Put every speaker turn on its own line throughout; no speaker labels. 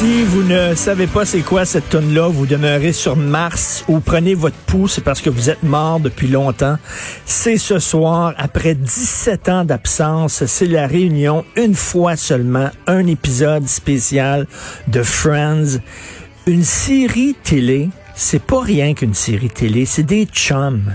Si vous ne savez pas c'est quoi cette tonne là vous demeurez sur Mars ou prenez votre pouls, c'est parce que vous êtes mort depuis longtemps. C'est ce soir, après 17 ans d'absence, c'est la réunion, une fois seulement, un épisode spécial de Friends. Une série télé, c'est pas rien qu'une série télé, c'est des chums.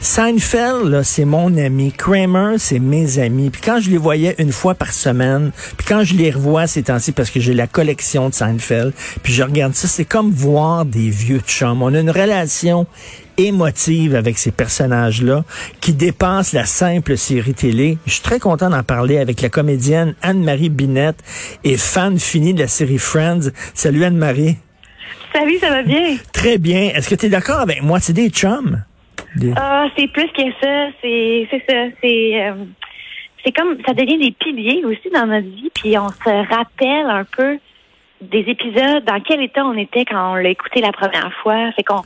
Seinfeld, là, c'est mon ami. Kramer, c'est mes amis. Puis quand je les voyais une fois par semaine, puis quand je les revois ces temps-ci, parce que j'ai la collection de Seinfeld, puis je regarde ça, c'est comme voir des vieux chums. On a une relation émotive avec ces personnages-là qui dépasse la simple série télé. Je suis très content d'en parler avec la comédienne Anne-Marie Binette et fan finie de la série Friends. Salut Anne-Marie.
Salut, ça va bien?
Très bien. Est-ce que tu es d'accord avec moi? C'est des chums? Des-
Ah, c'est plus que ça. C'est, c'est ça. C'est, euh, c'est comme ça devient des piliers aussi dans notre vie. Puis on se rappelle un peu des épisodes, dans quel état on était quand on l'a écouté la première fois. Fait qu'on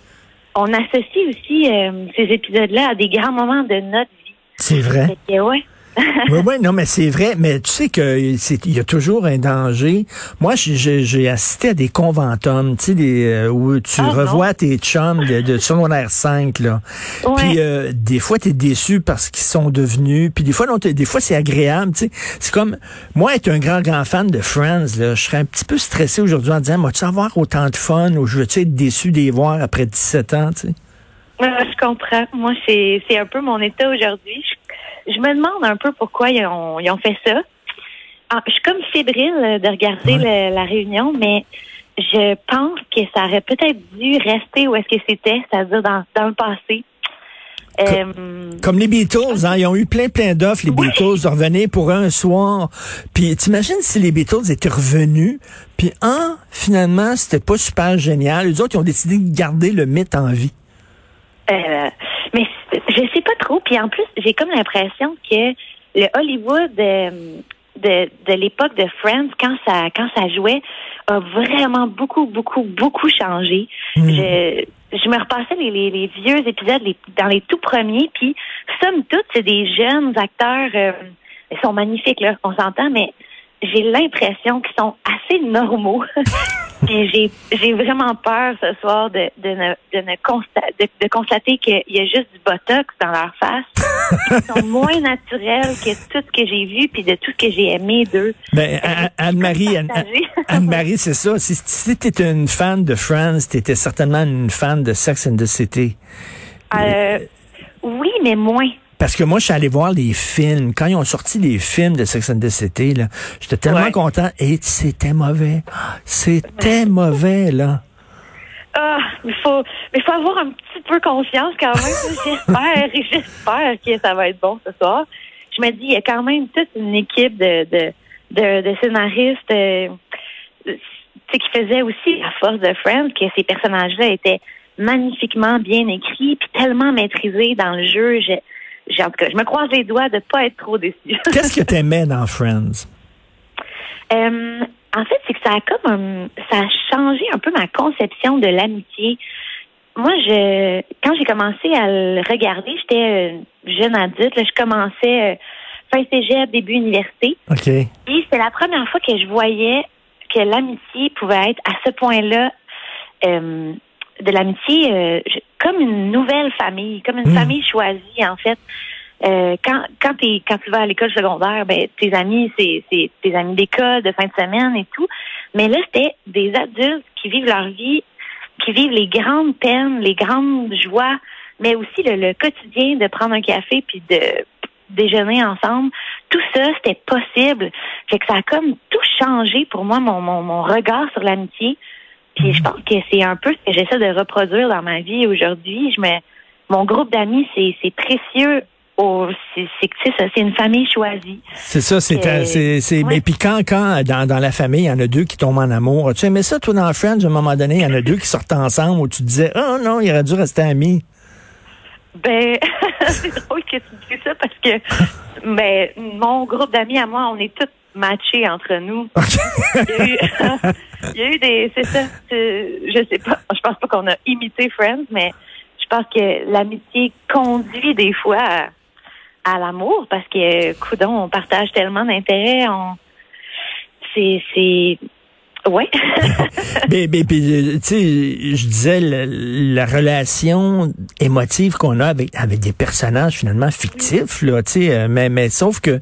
on associe aussi euh, ces épisodes-là à des grands moments de notre vie.
C'est vrai.
Fait que, ouais.
Oui, oui, non, mais c'est vrai. Mais tu sais que c'est, il y a toujours un danger. Moi, j'ai- assisté à des conventums, tu sais, des, euh, où tu
Ah, non.
revois tes chums de, de secondaire 5, là.
Ouais.
Puis euh, des fois, tu es déçu parce qu'ils sont devenus. Puis des fois, non, des fois, c'est agréable, tu sais. C'est comme, moi, être un grand, grand fan de Friends, là, je serais un petit peu stressé aujourd'hui en disant, vas-tu avoir autant de fun ou je veux-tu être déçu de les voir après 17 ans, tu sais?
Ah, je comprends. Moi, c'est, c'est un peu mon état aujourd'hui. Je, je me demande un peu pourquoi ils ont, ils ont fait ça. Ah, je suis comme fébrile de regarder le- la réunion, mais je pense que ça aurait peut-être dû rester où est-ce que c'était, c'est-à-dire dans, dans le passé. Euh,
Comme les Beatles, hein, ils ont eu plein, plein d'offres, les
Oui.
Beatles, de revenir pour un soir. Puis t'imagines si les Beatles étaient revenus, puis un, finalement, c'était pas super génial. Les autres, ils ont décidé de garder le mythe en vie.
Euh, mais je sais pas trop. Puis en plus, j'ai comme l'impression que le Hollywood euh, de, de l'époque de Friends, quand ça quand ça jouait, a vraiment beaucoup, beaucoup, beaucoup changé.
Hmm.
Je, je me repassais les, les, les vieux épisodes les- dans les tout premiers, puis somme toute, c'est des jeunes acteurs. euh, ils sont magnifiques, là, on s'entend, mais j'ai l'impression qu'ils sont assez normaux. J'ai j'ai vraiment peur ce soir de, de, ne, de, ne de, de constater qu'il y a juste du botox dans leur face. Ils sont moins naturels que tout ce que j'ai vu puis de tout ce que j'ai aimé d'eux.
Ben, Anne-Marie. Anne-Marie, c'est ça. Si, si t'étais une fan de Friends, t'étais certainement une fan de Sex and the City.
Euh, oui, mais moins.
Parce que moi, je suis allé voir les films. Quand ils ont sorti les films de Sex and the City, là, j'étais tellement
Ouais.
content. Et c'était mauvais. C'était mauvais, là.
Ah, il faut, mais faut avoir un petit peu confiance quand même. J'espère, j'espère que ça va être bon ce soir. Je me dis, il y a quand même toute une équipe de, de, de, de scénaristes euh, qui faisaient aussi la force de Friends, que ces personnages-là étaient magnifiquement bien écrits, puis tellement maîtrisés dans le jeu. Je, en tout cas, je me croise les doigts de pas être trop déçue.
Qu'est-ce que t'aimais dans Friends?
Euh, en fait, c'est que ça a comme un- ça a changé un peu ma conception de l'amitié. Moi, je quand j'ai commencé à le regarder, j'étais euh, jeune adulte. Là, je commençais euh, fin cégep, début université.
OK.
Puis c'est la première fois que je voyais que l'amitié pouvait être à ce point-là euh, de l'amitié euh, je- comme une nouvelle famille, comme une
Mm.
famille choisie en fait. Euh, quand quand, t'es- quand tu vas à l'école secondaire, ben tes amis c'est c'est tes amis d'école de fin de semaine et tout. Mais là c'était des adultes qui vivent leur vie, qui vivent les grandes peines, les grandes joies, mais aussi le, le quotidien de prendre un café puis de déjeuner ensemble. Tout ça, c'était possible. Fait que ça a comme tout changé pour moi, mon, mon, mon regard sur l'amitié. Puis je pense que c'est un peu ce que j'essaie de reproduire dans ma vie aujourd'hui. Je me, mon groupe d'amis, c'est, c'est précieux. C'est, tu une famille choisie.
C'est ça, c'est,
Euh,
c'est, c'est,
ouais.
mais puis quand, quand, dans, dans la famille, il y en a deux qui tombent en amour. Tu aimais ça, toi, dans Friends, à un moment donné, il y en a deux qui sortent ensemble où tu disais, oh non, il aurait dû rester amis.
Ben, c'est drôle que tu dises ça parce que ben, mon groupe d'amis à moi, on est tous matchés entre nous. il, y a eu, il y a eu des. C'est ça. Je sais pas. Je pense pas qu'on a imité Friends, mais je pense que l'amitié conduit des fois à, à l'amour parce que, coudon, on partage tellement d'intérêts. On, c'est, c'est, oui.
mais, mais, tu sais, je disais, la, relation émotive qu'on a avec, avec des personnages finalement fictifs, là, tu sais, euh, mais, mais sauf que, euh,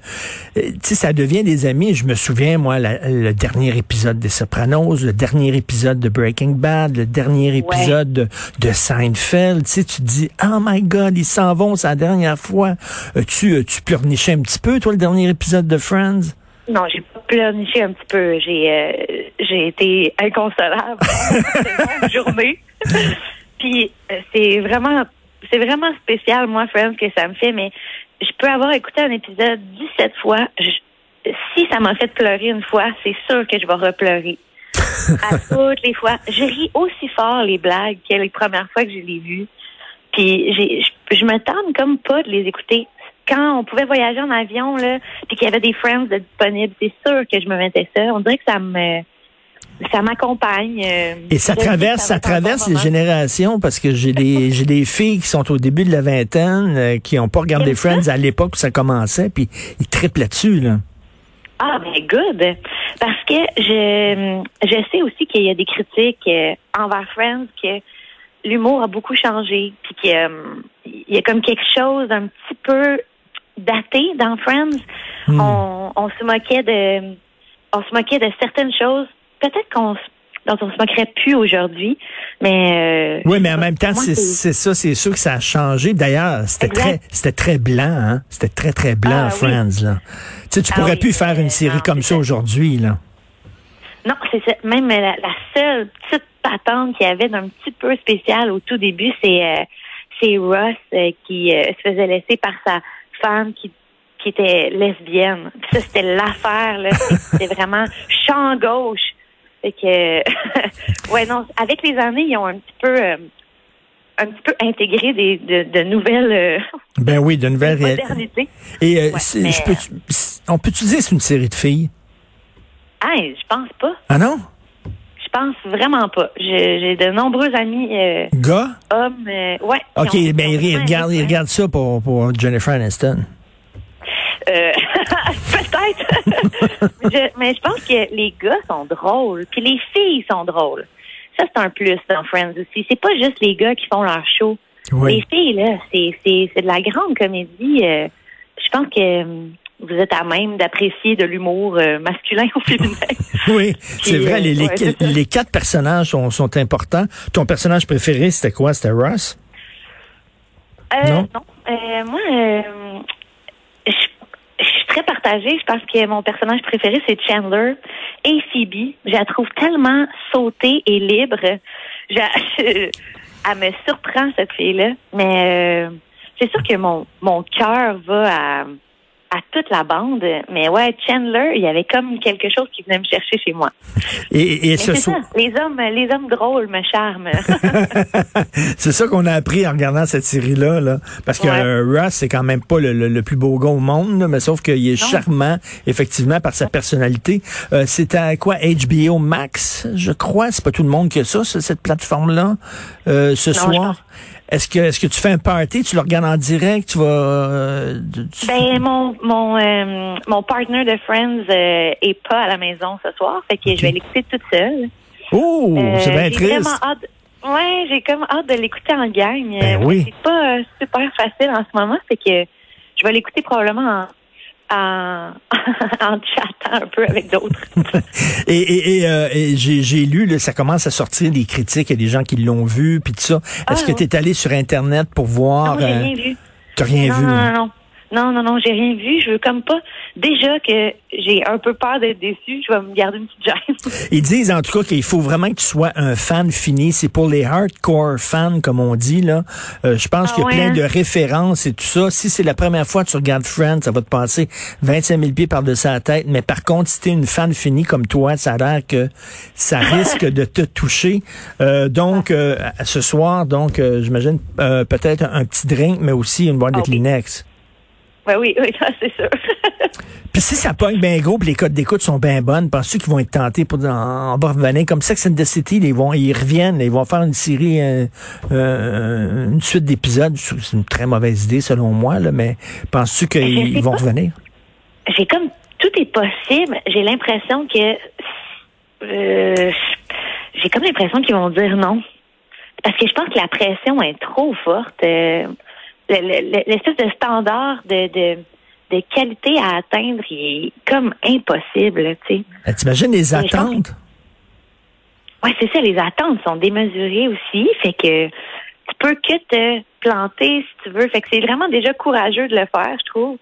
tu sais, ça devient des amis. Je me souviens, moi, le dernier épisode des Sopranos, le dernier épisode de Breaking Bad, le dernier épisode de, de, Seinfeld, tu sais, tu te dis, oh my God, ils s'en vont, c'est la dernière fois. tu, tu pleurnichais un petit peu, toi, le dernier épisode de Friends?
Non, j'ai pas pleurniché un petit peu. J'ai euh, j'ai été inconsolable une journée. Puis euh, c'est vraiment c'est vraiment spécial moi, Friends, que ça me fait. Mais je peux avoir écouté un épisode 17 fois. si ça m'a fait pleurer une fois, c'est sûr que je vais repleurer. à toutes les fois. Je ris aussi fort les blagues que les premières fois que je les vues. Puis j'ai, je, je me tente comme pas de les écouter quand on pouvait voyager en avion, là, puis qu'il y avait des friends disponibles, c'est sûr que je me mettais ça. On dirait que ça me ça m'accompagne. Euh,
Et ça traverse, ça, traverse les générations parce que j'ai des j'ai des filles qui sont au début de la vingtaine euh, qui n'ont pas regardé Friends à l'époque où ça commençait, puis ils triplent là-dessus là.
Ah ben good, parce que je je sais aussi qu'il y a des critiques euh, envers Friends que l'humour a beaucoup changé, puis qu'il y a comme quelque chose d'un petit peu daté dans Friends. Hmm. On, on, se moquait de on se moquait de certaines choses. Peut-être qu'on dont on se moquerait plus aujourd'hui, mais
euh, oui, mais en même temps, c'est ça, c'est sûr que ça a changé. D'ailleurs, c'était très, c'était très blanc, hein? C'était très très blanc, ah Friends là. Tu sais, tu ah pourrais plus faire une série comme ça aujourd'hui là.
Non, c'est même la, seule petite patente qu'il y avait d'un petit peu spécial au tout début, c'est euh, c'est Ross euh, qui se faisait laisser par sa femme qui qui était lesbienne. ça, c'était l'affaire, là. C'était vraiment champ gauche. Fait que, ouais, non, avec les années, ils ont un petit peu, euh, un petit peu intégré des, de, nouvelles. Euh,
ben oui, de nouvelles modernités. Et euh, je peux, on peut-tu dire c'est une série de filles?
Ah, je pense pas.
Ah non?
Je pense vraiment pas. J'ai de nombreux amis.
Gars?
Hommes, ouais.
OK, ben regarde, regarde ça pour, pour Jennifer Aniston.
Euh, peut-être. mais je pense que les gars sont drôles, puis les filles sont drôles. Ça, c'est un plus dans Friends aussi. C'est pas juste les gars qui font leur show. Les filles, là, c'est de la grande comédie. Euh, je pense que hum, vous êtes à même d'apprécier de l'humour euh, masculin ou féminin.
oui, c'est vrai. Les, les, quatre personnages sont, sont, importants. Ton personnage préféré, c'était quoi? C'était Ross?
non? non. moi, très partagée. Je pense que mon personnage préféré, c'est Chandler et Phoebe. Je la trouve tellement sautée et libre. elle me surprend, cette fille-là. Mais euh, c'est sûr que mon, mon cœur va à à toute la bande. Mais ouais, Chandler, il y avait comme quelque chose qui venait me chercher chez moi.
Et, et ce
ça, les hommes, les hommes drôles me charment.
c'est ça qu'on a appris en regardant cette série-là, là. Parce que euh, Russ, c'est quand même pas le, plus beau gars au monde, mais sauf qu'il est charmant, effectivement, par sa personnalité. Euh, c'est à quoi? HBO Max, je crois? C'est pas tout le monde qui a ça, cette plateforme-là, euh, ce soir? Est-ce que est-ce que tu fais un party, tu le regardes en direct, tu vas euh,
Ben mon mon euh, mon partner de Friends euh, est pas à la maison ce soir, fait que je vais l'écouter toute seule.
Oh, c'est bien triste.
Hâte, ouais, j'ai comme hâte de l'écouter en gang.
Ben oui.
C'est pas super facile en ce moment, fait que je vais l'écouter probablement en en, en chattant un peu avec d'autres.
et, et, euh, et j'ai lu, là, ça commence à sortir des critiques, il y a des gens qui l'ont vu, puis tout ça. Est-ce ah, que tu es allé sur Internet pour voir...
Non, j'ai euh, rien vu.
T'as rien
vu?
Non,
non, non. Non, non, non, j'ai rien vu. Je veux comme pas. Déjà que j'ai un peu peur d'être déçu, je vais me garder une petite gêne.
Ils disent en tout cas qu'il faut vraiment que tu sois un fan fini. C'est pour les hardcore fans, comme on dit là. Euh, je pense
Ah
qu'il y a
ouais,
plein
hein?
de références et tout ça. Si c'est la première fois que tu regardes Friends, ça va te passer 25 000 pieds par-dessus la tête. Mais par contre, si t'es une fan finie comme toi, ça a l'air que ça risque de te toucher. Euh, donc, euh, ce soir, donc, euh, j'imagine euh, peut-être un petit drink, mais aussi une boîte de
Ah.
Kleenex.
Ouais, oui, oui, ça, c'est sûr.
Puis si ça pogne bien gros, puis les codes d'écoute sont bien bonnes, penses-tu qu'ils vont être tentés pour va revenir? Comme Sex and the City, ils vont, ils reviennent, ils vont faire une série, euh, euh, une suite d'épisodes. C'est une très mauvaise idée selon moi, là, mais penses-tu
sais
qu'ils vont revenir?
j'ai comme tout est possible. J'ai l'impression que euh, j'ai comme l'impression qu'ils vont dire non. Parce que je pense que la pression est trop forte. Le- le- L'espèce de standard de, de, de qualité à atteindre il est comme impossible, tu sais.
Ben, T'imagines les attentes?
Ouais, c'est ça, les attentes sont démesurées aussi, fait que tu peux que te planter si tu veux. Fait que c'est vraiment déjà courageux de le faire, je trouve.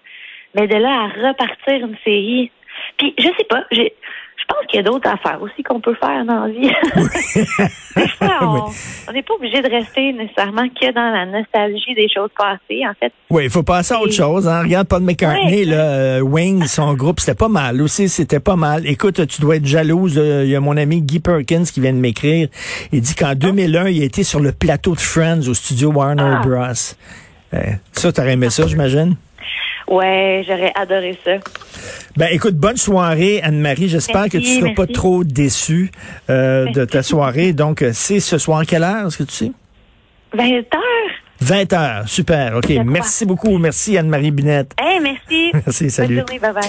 Mais de là à repartir une série. Puis je sais pas, j'ai pense qu'il y a d'autres affaires aussi qu'on peut faire dans la vie. Des fois, on n'est pas obligé de rester nécessairement que dans la nostalgie des choses passées, en fait.
Oui, il faut passer à autre chose. Hein. Regarde Paul McCartney,
Ouais.
là, euh, Wings, son groupe, c'était pas mal. Aussi, c'était pas mal. Écoute, tu dois être jalouse. euh, Il y a mon ami Guy Perkins qui vient de m'écrire. Il dit qu'en 2001, il a été sur le plateau de Friends au studio Warner
Ah.
Bros. Euh, ça, t'aurais aimé ça, j'imagine?
Ouais, j'aurais adoré ça.
Ben, écoute, bonne soirée, Anne-Marie. J'espère que tu
Merci,
seras pas trop déçue euh, de ta soirée. Donc, c'est ce soir, quelle heure, est-ce que tu sais?
20 heures?
20 heures. Super. OK.
Je crois.
Merci beaucoup. Merci, Anne-Marie Binette.
Hey, merci.
Merci, salut.
Bonne journée, bye bye.